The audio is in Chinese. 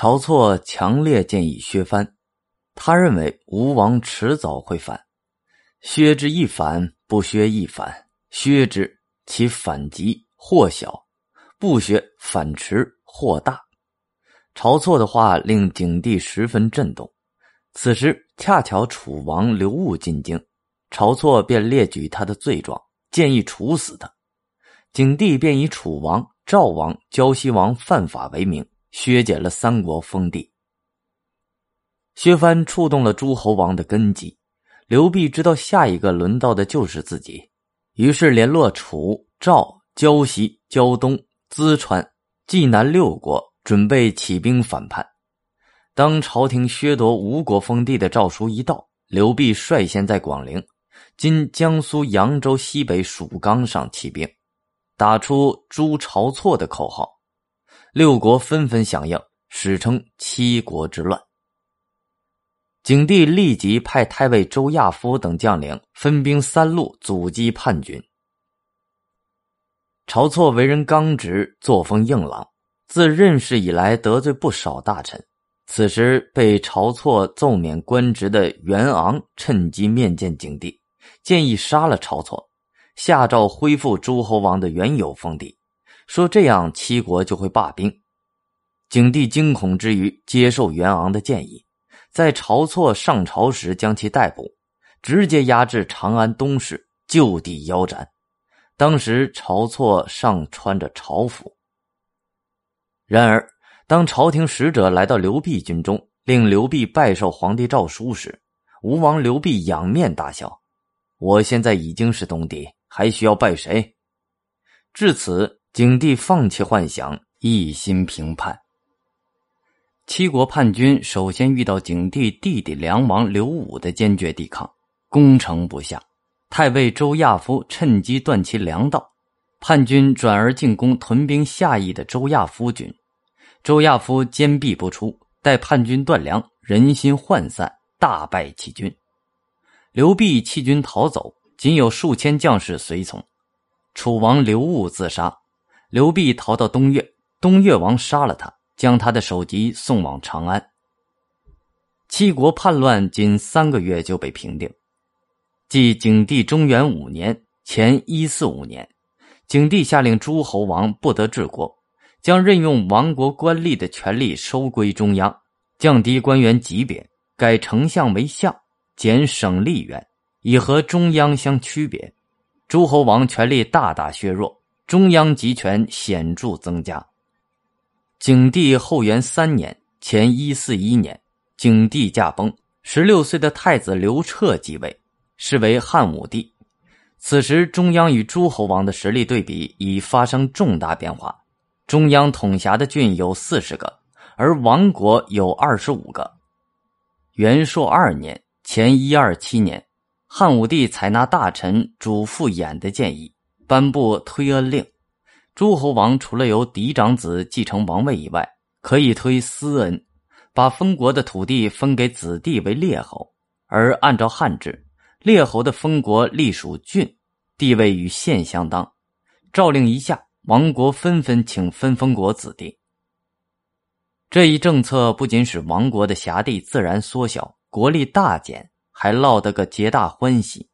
晁错强烈建议削藩，他认为吴王迟早会反，削之一反，不削一反，削之其反极或小，不削反迟或大。晁错的话令景帝十分震动。此时恰巧楚王刘戊进京，晁错便列举他的罪状，建议处死他。景帝便以楚王、赵王、胶西王犯法为名。削减了三国封地，削藩触动了诸侯王的根基。刘辟知道下一个轮到的就是自己，于是联络楚、赵、胶西、胶东、淄川、济南六国，准备起兵反叛。当朝廷削夺吴国封地的诏书一到，刘辟率先在广陵（今江苏扬州西北蜀冈）上起兵，打出“诛晁错”的口号。六国纷纷响应，史称七国之乱。景帝立即派太尉周亚夫等将领分兵三路阻击叛军。晁错为人刚直，作风硬朗，自任事以来得罪不少大臣。此时被晁错奏免官职的袁昂趁机面见景帝，建议杀了晁错，下诏恢复诸侯王的原有封地。说这样七国就会罢兵，景帝惊恐之余接受袁昂的建议，在晁错上朝时将其逮捕，直接押至长安东市就地腰斩。当时晁错尚穿着朝服。然而，当朝廷使者来到刘辟军中，令刘辟拜受皇帝诏书时，吴王刘辟仰面大笑：“我现在已经是东帝，还需要拜谁？”至此。景帝放弃幻想，一心平叛。七国叛军首先遇到景帝弟弟梁王刘武的坚决抵抗，攻城不下。太尉周亚夫趁机断其粮道，叛军转而进攻屯兵下邑的周亚夫军。周亚夫坚壁不出，待叛军断粮，人心涣散，大败其军。刘辟弃军逃走，仅有数千将士随从。楚王刘戊自杀。刘辟逃到东岳，东岳王杀了他，将他的首级送往长安。七国叛乱仅三个月就被平定。即景帝中元五年（前一四五年），景帝下令诸侯王不得治国，将任用亡国官吏的权力收归中央，降低官员级别，改丞相为相，减省吏员，以和中央相区别。诸侯王权力大大削弱。中央集权显著增加。景帝后元三年（前一四一年），景帝驾崩，十六岁的太子刘彻继位，是为汉武帝。此时，中央与诸侯王的实力对比已发生重大变化。中央统辖的郡有四十个，而王国有二十五个。元朔二年（前一二七年），汉武帝采纳大臣主父偃的建议。颁布推恩令，诸侯王除了由嫡长子继承王位以外，可以推私恩，把封国的土地分给子弟为列侯。而按照汉制，列侯的封国隶属郡，地位与县相当。诏令一下，王国纷纷请分封国子弟。这一政策不仅使王国的辖地自然缩小，国力大减，还落得个皆大欢喜。